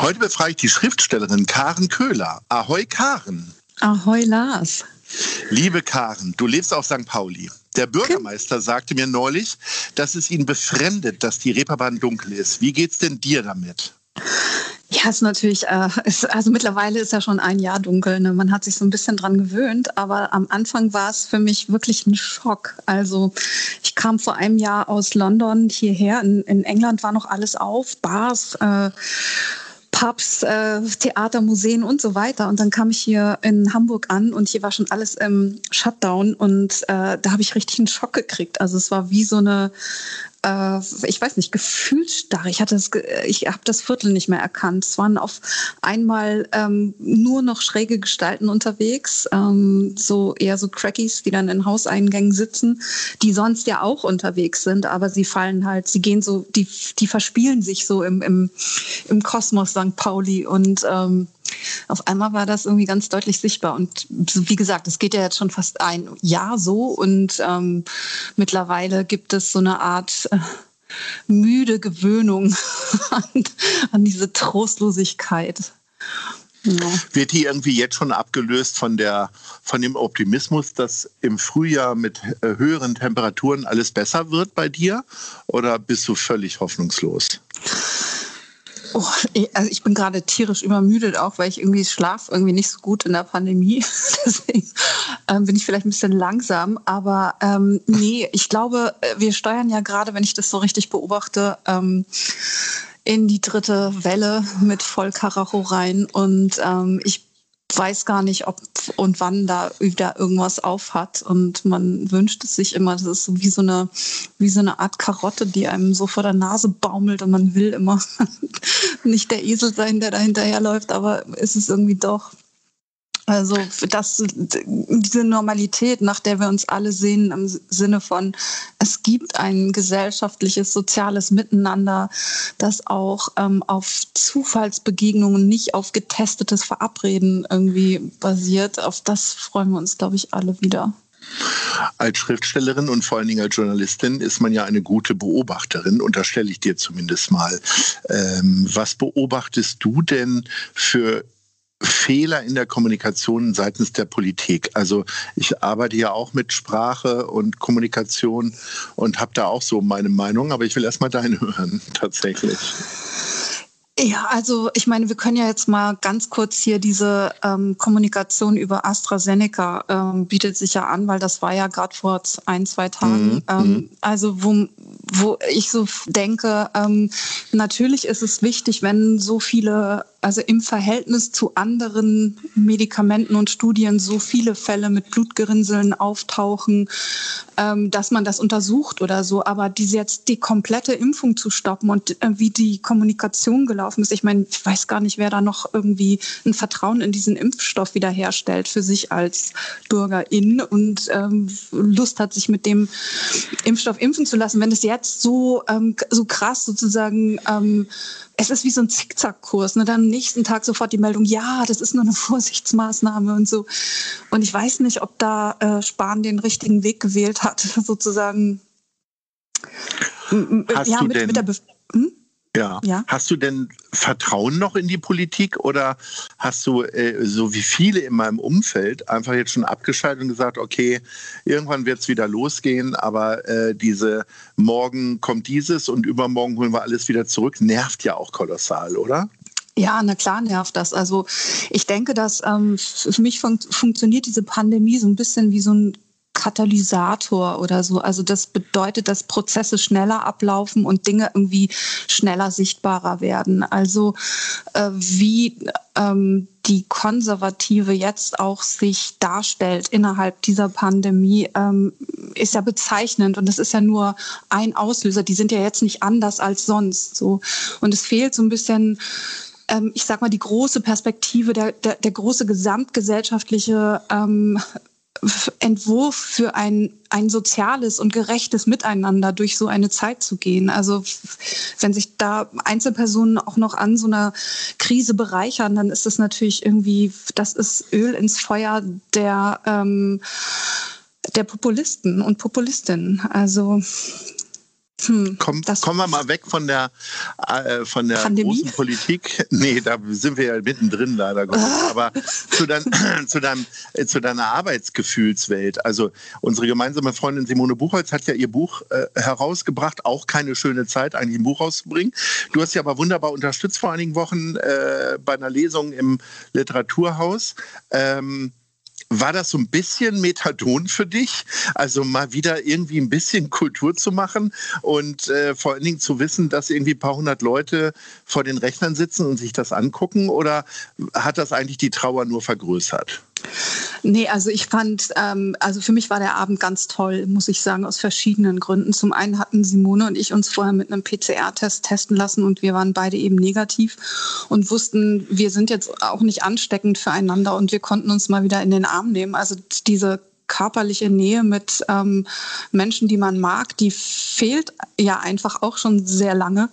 Heute befrage ich die Schriftstellerin Karen Köhler. Ahoi Karen. Ahoi Lars. Liebe Karen, du lebst auf St. Pauli. Der Bürgermeister sagte mir neulich, dass es ihn befremdet, dass die Reeperbahn dunkel ist. Wie geht's denn dir damit? Ja, ist natürlich, äh, ist, also mittlerweile ist ja schon ein Jahr dunkel. Ne? Man hat sich so ein bisschen dran gewöhnt, aber am Anfang war es für mich wirklich ein Schock. Also ich kam vor einem Jahr aus London hierher. In, in England war noch alles auf, Bars. Äh, Pubs, äh, Theater, Museen und so weiter. Und dann kam ich hier in Hamburg an und hier war schon alles im Shutdown und äh, da habe ich richtig einen Schock gekriegt. Also es war wie so eine äh, ich weiß nicht, gefühlsstarre. Ich hatte das, ich habe das Viertel nicht mehr erkannt. Es waren auf einmal ähm, nur noch schräge Gestalten unterwegs, ähm, so eher so Crackies, die dann in Hauseingängen sitzen, die sonst ja auch unterwegs sind, aber sie fallen halt, sie gehen so, die, die verspielen sich so im, im, im Kosmos St. Pauli und ähm, auf einmal war das irgendwie ganz deutlich sichtbar. Und wie gesagt, es geht ja jetzt schon fast ein Jahr so und ähm, mittlerweile gibt es so eine Art äh, müde Gewöhnung an, an diese Trostlosigkeit. Ja. Wird die irgendwie jetzt schon abgelöst von, der, von dem Optimismus, dass im Frühjahr mit äh, höheren Temperaturen alles besser wird bei dir? Oder bist du völlig hoffnungslos? Oh, also ich bin gerade tierisch übermüdet, auch weil ich irgendwie schlaf irgendwie nicht so gut in der Pandemie. Deswegen ähm, bin ich vielleicht ein bisschen langsam. Aber ähm, nee, ich glaube, äh, wir steuern ja gerade, wenn ich das so richtig beobachte, ähm, in die dritte Welle mit Vollkaracho rein. Und ähm, ich weiß gar nicht, ob und wann da wieder irgendwas auf hat. Und man wünscht es sich immer. Das ist so wie so eine, wie so eine Art Karotte, die einem so vor der Nase baumelt und man will immer nicht der Esel sein, der da hinterherläuft, aber ist es irgendwie doch. Also das, diese Normalität, nach der wir uns alle sehen, im Sinne von, es gibt ein gesellschaftliches, soziales Miteinander, das auch ähm, auf Zufallsbegegnungen, nicht auf getestetes Verabreden irgendwie basiert. Auf das freuen wir uns, glaube ich, alle wieder. Als Schriftstellerin und vor allen Dingen als Journalistin ist man ja eine gute Beobachterin, unterstelle ich dir zumindest mal. Ähm, was beobachtest du denn für Fehler in der Kommunikation seitens der Politik. Also ich arbeite ja auch mit Sprache und Kommunikation und habe da auch so meine Meinung, aber ich will erst mal deine hören, tatsächlich. Ja, also ich meine, wir können ja jetzt mal ganz kurz hier diese ähm, Kommunikation über AstraZeneca ähm, bietet sich ja an, weil das war ja gerade vor ein, zwei Tagen. Mhm. Ähm, mhm. also wo, wo ich so denke, ähm, natürlich ist es wichtig, wenn so viele also im Verhältnis zu anderen Medikamenten und Studien so viele Fälle mit Blutgerinnseln auftauchen, ähm, dass man das untersucht oder so. Aber diese jetzt die komplette Impfung zu stoppen und äh, wie die Kommunikation gelaufen ist, ich meine, ich weiß gar nicht, wer da noch irgendwie ein Vertrauen in diesen Impfstoff wiederherstellt für sich als Bürgerin und ähm, Lust hat, sich mit dem Impfstoff impfen zu lassen. Wenn es jetzt so, ähm, so krass sozusagen es ist wie so ein Zickzackkurs. Ne? Dann am nächsten Tag sofort die Meldung, ja, das ist nur eine Vorsichtsmaßnahme und so. Und ich weiß nicht, ob da äh, Spahn den richtigen Weg gewählt hat, sozusagen Hast ja, du mit, denn, mit der Bef hm? Ja. Ja. Hast du denn Vertrauen noch in die Politik oder hast du, äh, so wie viele in meinem Umfeld, einfach jetzt schon abgeschaltet und gesagt, okay, irgendwann wird es wieder losgehen, aber äh, diese morgen kommt dieses und übermorgen holen wir alles wieder zurück, nervt ja auch kolossal, oder? Ja, na klar nervt das. Also ich denke, dass ähm, für mich fun funktioniert diese Pandemie so ein bisschen wie so ein Katalysator oder so. Also das bedeutet, dass Prozesse schneller ablaufen und Dinge irgendwie schneller sichtbarer werden. Also äh, wie ähm, die Konservative jetzt auch sich darstellt innerhalb dieser Pandemie, ähm, ist ja bezeichnend und das ist ja nur ein Auslöser. Die sind ja jetzt nicht anders als sonst. So und es fehlt so ein bisschen ähm, ich sag mal, die große Perspektive, der, der, der große gesamtgesellschaftliche ähm, Entwurf für ein, ein soziales und gerechtes Miteinander durch so eine Zeit zu gehen. Also wenn sich da Einzelpersonen auch noch an so einer Krise bereichern, dann ist das natürlich irgendwie, das ist Öl ins Feuer der, ähm, der Populisten und Populistinnen. Also hm, Komm, kommen wir mal weg von der, äh, von der großen Politik. Nee, da sind wir ja mittendrin leider. Ah. Aber zu, dein, zu, deinem, äh, zu deiner Arbeitsgefühlswelt. Also unsere gemeinsame Freundin Simone Buchholz hat ja ihr Buch äh, herausgebracht, auch keine schöne Zeit, eigentlich ein Buch rauszubringen. Du hast sie aber wunderbar unterstützt vor einigen Wochen äh, bei einer Lesung im Literaturhaus. Ähm, war das so ein bisschen Methadon für dich? Also mal wieder irgendwie ein bisschen Kultur zu machen und äh, vor allen Dingen zu wissen, dass irgendwie ein paar hundert Leute vor den Rechnern sitzen und sich das angucken? Oder hat das eigentlich die Trauer nur vergrößert? Nee, also ich fand, ähm, also für mich war der Abend ganz toll, muss ich sagen, aus verschiedenen Gründen. Zum einen hatten Simone und ich uns vorher mit einem PCR-Test testen lassen und wir waren beide eben negativ und wussten, wir sind jetzt auch nicht ansteckend füreinander und wir konnten uns mal wieder in den Arm nehmen. Also diese körperliche Nähe mit ähm, Menschen, die man mag, die fehlt ja einfach auch schon sehr lange.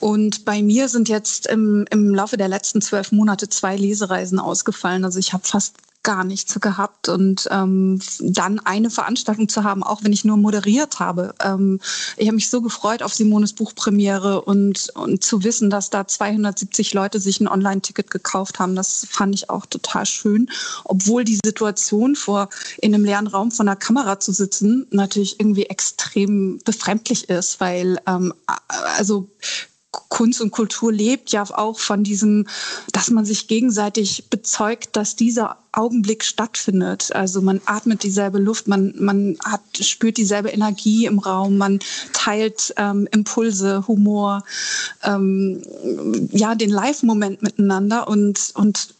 Und bei mir sind jetzt im, im Laufe der letzten zwölf Monate zwei Lesereisen ausgefallen. Also ich habe fast gar nichts gehabt und ähm, dann eine Veranstaltung zu haben, auch wenn ich nur moderiert habe. Ähm, ich habe mich so gefreut auf Simones Buchpremiere und, und zu wissen, dass da 270 Leute sich ein Online-Ticket gekauft haben, das fand ich auch total schön. Obwohl die Situation vor in einem leeren Raum vor einer Kamera zu sitzen natürlich irgendwie extrem befremdlich ist, weil ähm, also Kunst und Kultur lebt ja auch von diesem, dass man sich gegenseitig bezeugt, dass dieser Augenblick stattfindet. Also man atmet dieselbe Luft, man, man hat, spürt dieselbe Energie im Raum, man teilt ähm, Impulse, Humor, ähm, ja, den Live-Moment miteinander und, und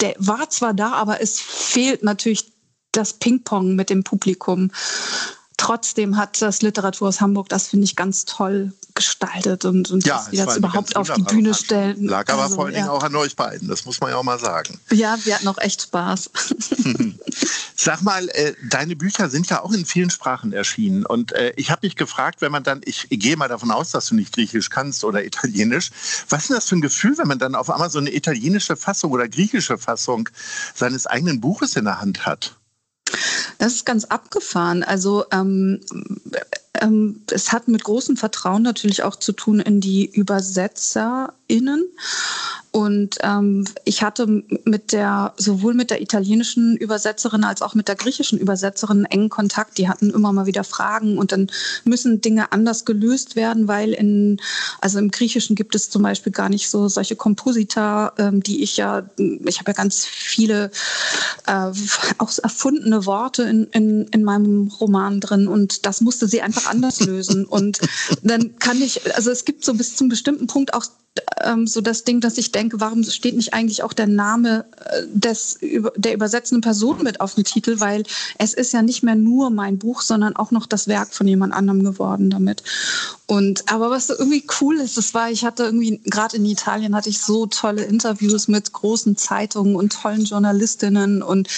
der war zwar da, aber es fehlt natürlich das Ping-Pong mit dem Publikum. Trotzdem hat das Literaturhaus Hamburg das, finde ich, ganz toll gestaltet und, und ja, wir das überhaupt auf die Bühne stellen. Lag aber also, vor allen Dingen ja. auch an euch beiden, das muss man ja auch mal sagen. Ja, wir hatten auch echt Spaß. Sag mal, äh, deine Bücher sind ja auch in vielen Sprachen erschienen und äh, ich habe mich gefragt, wenn man dann, ich, gehe mal davon aus, dass du nicht Griechisch kannst oder Italienisch, was ist denn das für ein Gefühl, wenn man dann auf einmal so eine italienische Fassung oder griechische Fassung seines eigenen Buches in der Hand hat? Das ist ganz abgefahren. Also ähm, es hat mit großem Vertrauen natürlich auch zu tun in die ÜbersetzerInnen. Und ähm, ich hatte mit der, sowohl mit der italienischen Übersetzerin als auch mit der griechischen Übersetzerin engen Kontakt. Die hatten immer mal wieder Fragen und dann müssen Dinge anders gelöst werden, weil in, also im Griechischen gibt es zum Beispiel gar nicht so solche Komposita, ähm, die ich ja, ich habe ja ganz viele äh, auch erfundene Worte in, in, in meinem Roman drin und das musste sie einfach anders lösen. Und dann kann ich, also es gibt so bis zum bestimmten Punkt auch ähm, so das Ding, dass ich denke, warum steht nicht eigentlich auch der Name äh, des, der übersetzenden Person mit auf dem Titel, weil es ist ja nicht mehr nur mein Buch, sondern auch noch das Werk von jemand anderem geworden damit. Und aber was irgendwie cool ist, das war, ich hatte irgendwie, gerade in Italien hatte ich so tolle Interviews mit großen Zeitungen und tollen Journalistinnen und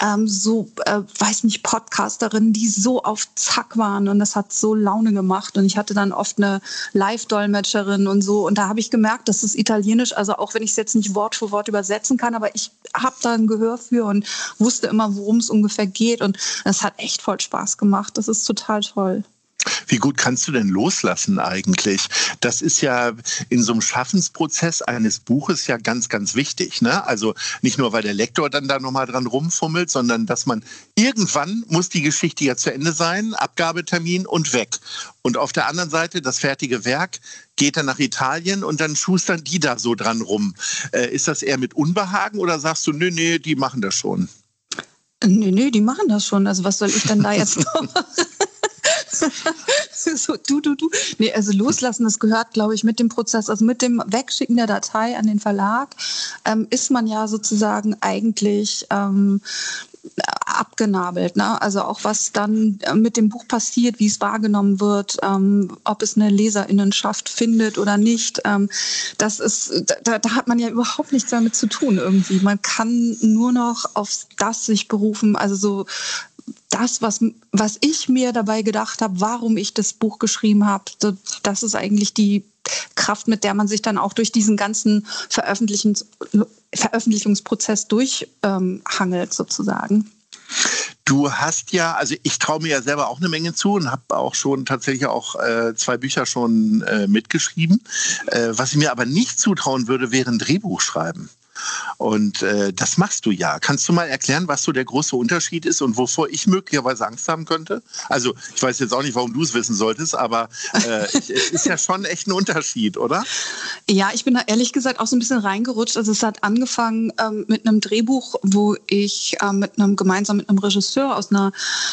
ähm, so, äh, weiß nicht, Podcasterinnen, die so auf Zack waren und das hat so Laune gemacht. Und ich hatte dann oft eine Live-Dolmetscherin und so. Und da habe ich gemerkt, dass es Italienisch, also auch wenn ich es jetzt nicht Wort für Wort übersetzen kann, aber ich habe da ein Gehör für und wusste immer, worum es ungefähr geht. Und das hat echt voll Spaß gemacht. Das ist total toll. Wie gut kannst du denn loslassen eigentlich? Das ist ja in so einem Schaffensprozess eines Buches ja ganz, ganz wichtig. Ne? Also nicht nur, weil der Lektor dann da nochmal dran rumfummelt, sondern dass man irgendwann muss die Geschichte ja zu Ende sein, Abgabetermin und weg. Und auf der anderen Seite, das fertige Werk geht dann nach Italien und dann schustern die da so dran rum. Äh, ist das eher mit Unbehagen oder sagst du, nö, nee, die machen das schon? Nee, nee, die machen das schon. Also was soll ich denn da jetzt noch machen? so, du, du, du. Nee, also loslassen, das gehört, glaube ich, mit dem Prozess, also mit dem Wegschicken der Datei an den Verlag, ähm, ist man ja sozusagen eigentlich ähm, abgenabelt. Ne? Also auch was dann mit dem Buch passiert, wie es wahrgenommen wird, ähm, ob es eine Leserinnenschaft findet oder nicht. Ähm, das ist, da, da, hat man ja überhaupt nichts damit zu tun irgendwie. Man kann nur noch auf das sich berufen, also so das, was, was ich mir dabei gedacht habe, warum ich das Buch geschrieben habe, das ist eigentlich die Kraft, mit der man sich dann auch durch diesen ganzen Veröffentlichungs Veröffentlichungsprozess durchhangelt, ähm, sozusagen. Du hast ja, also ich traue mir ja selber auch eine Menge zu und habe auch schon tatsächlich auch äh, zwei Bücher schon äh, mitgeschrieben. Äh, was ich mir aber nicht zutrauen würde, wäre ein Drehbuch schreiben. Und äh, das machst du ja. Kannst du mal erklären, was so der große Unterschied ist und wovor ich möglicherweise Angst haben könnte? Also ich weiß jetzt auch nicht, warum du es wissen solltest, aber äh, es ist ja schon echt ein Unterschied, oder? Ja, ich bin da ehrlich gesagt auch so ein bisschen reingerutscht. Also es hat angefangen ähm, mit einem Drehbuch, wo ich ähm, mit einem gemeinsam mit einem Regisseur aus einer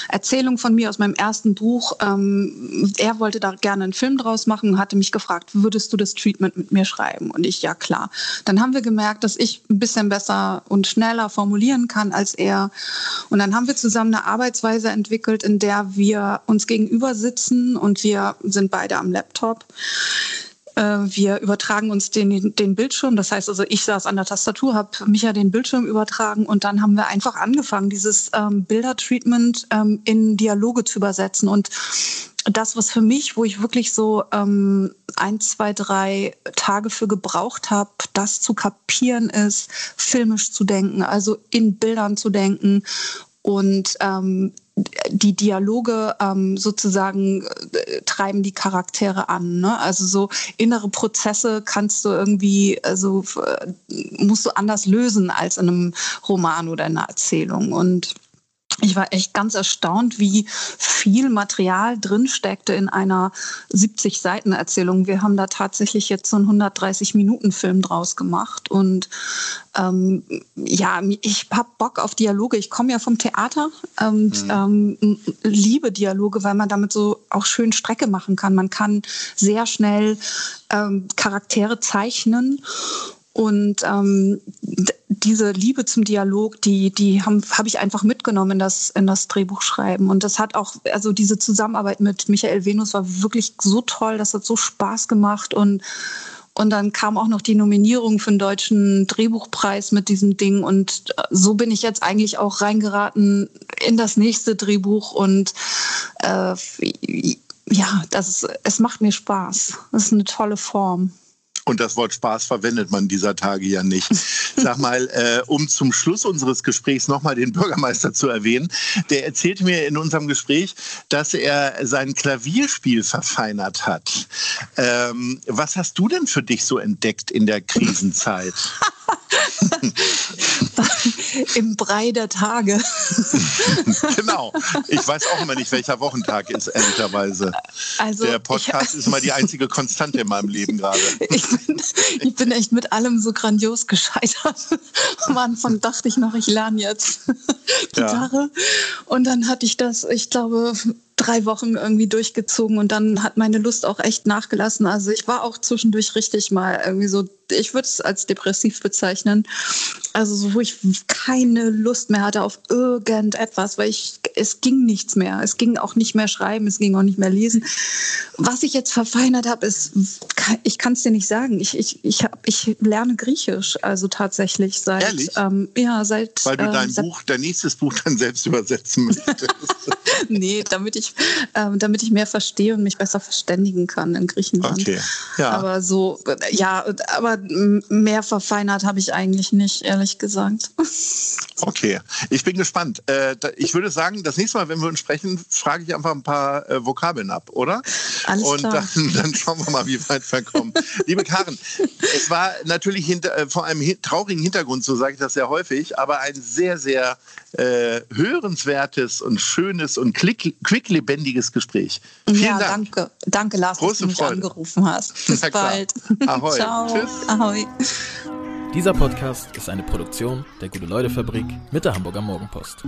Erzählung von mir aus meinem ersten Buch, ähm, er wollte da gerne einen Film draus machen, hatte mich gefragt, würdest du das Treatment mit mir schreiben? Und ich ja klar. Dann haben wir gemerkt, dass ich ein bisschen besser und schneller formulieren kann als er. Und dann haben wir zusammen eine Arbeitsweise entwickelt, in der wir uns gegenüber sitzen und wir sind beide am Laptop. Äh, wir übertragen uns den, den Bildschirm. Das heißt also, ich saß an der Tastatur, habe Micha den Bildschirm übertragen und dann haben wir einfach angefangen, dieses ähm, Bildertreatment ähm, in Dialoge zu übersetzen. Und das, was für mich, wo ich wirklich so ähm, ein, zwei, drei Tage für gebraucht habe, das zu kapieren ist, filmisch zu denken, also in Bildern zu denken und ähm, die Dialoge ähm, sozusagen äh, treiben die Charaktere an. Ne? Also so innere Prozesse kannst du irgendwie, also äh, musst du anders lösen als in einem Roman oder in einer Erzählung. Und ich war echt ganz erstaunt, wie viel Material drin steckte in einer 70 Seiten Erzählung. Wir haben da tatsächlich jetzt so einen 130 Minuten Film draus gemacht und ähm, ja, ich habe Bock auf Dialoge. Ich komme ja vom Theater und mhm. ähm, liebe Dialoge, weil man damit so auch schön Strecke machen kann. Man kann sehr schnell ähm, Charaktere zeichnen und ähm, diese Liebe zum Dialog, die, die habe hab ich einfach mitgenommen in das, in das Drehbuchschreiben. Und das hat auch, also diese Zusammenarbeit mit Michael Venus war wirklich so toll, das hat so Spaß gemacht. Und, und dann kam auch noch die Nominierung für den deutschen Drehbuchpreis mit diesem Ding. Und so bin ich jetzt eigentlich auch reingeraten in das nächste Drehbuch. Und äh, ja, das ist, es macht mir Spaß. Das ist eine tolle Form. Und das Wort Spaß verwendet man dieser Tage ja nicht. Sag mal, äh, um zum Schluss unseres Gesprächs nochmal den Bürgermeister zu erwähnen, der erzählte mir in unserem Gespräch, dass er sein Klavierspiel verfeinert hat. Ähm, was hast du denn für dich so entdeckt in der Krisenzeit? Im Brei der Tage. genau. Ich weiß auch immer nicht, welcher Wochentag ist, ehrlicherweise. Also, der Podcast ich, ist mal die einzige Konstante in meinem Leben gerade. Ich bin, ich bin echt mit allem so grandios gescheitert. Am Anfang dachte ich noch, ich lerne jetzt Gitarre. Ja. Und dann hatte ich das, ich glaube, drei Wochen irgendwie durchgezogen und dann hat meine Lust auch echt nachgelassen. Also ich war auch zwischendurch richtig mal irgendwie so ich würde es als depressiv bezeichnen. Also so, wo ich keine Lust mehr hatte auf irgendetwas, weil ich, es ging nichts mehr. Es ging auch nicht mehr schreiben, es ging auch nicht mehr lesen. Was ich jetzt verfeinert habe, ist, ich kann es dir nicht sagen. Ich, ich, ich, hab, ich lerne Griechisch, also tatsächlich seit, Ehrlich? Ähm, ja, seit. Weil du dein Buch, dein nächstes Buch dann selbst übersetzen möchtest. nee, damit ich, ähm, damit ich mehr verstehe und mich besser verständigen kann in Griechenland. Okay. Ja. Aber so, ja, aber mehr verfeinert habe ich eigentlich nicht, ehrlich gesagt. Okay, ich bin gespannt. Äh, ich würde sagen, das nächste Mal, wenn wir uns sprechen, frage ich einfach ein paar äh, Vokabeln ab, oder? Alles und klar. Dann, dann schauen wir mal, wie weit wir kommen. Liebe Karin, es war natürlich hinter, äh, vor einem traurigen Hintergrund, so sage ich das sehr häufig, aber ein sehr, sehr äh, hörenswertes und schönes und quicklebendiges Gespräch. Vielen ja, Dank. danke. Danke, Lars, Große dass du mich Freude. angerufen hast. Bis bald. Ahoi. Ciao. Tschüss. Ahoi. Dieser Podcast ist eine Produktion der Gute-Leute-Fabrik mit der Hamburger Morgenpost.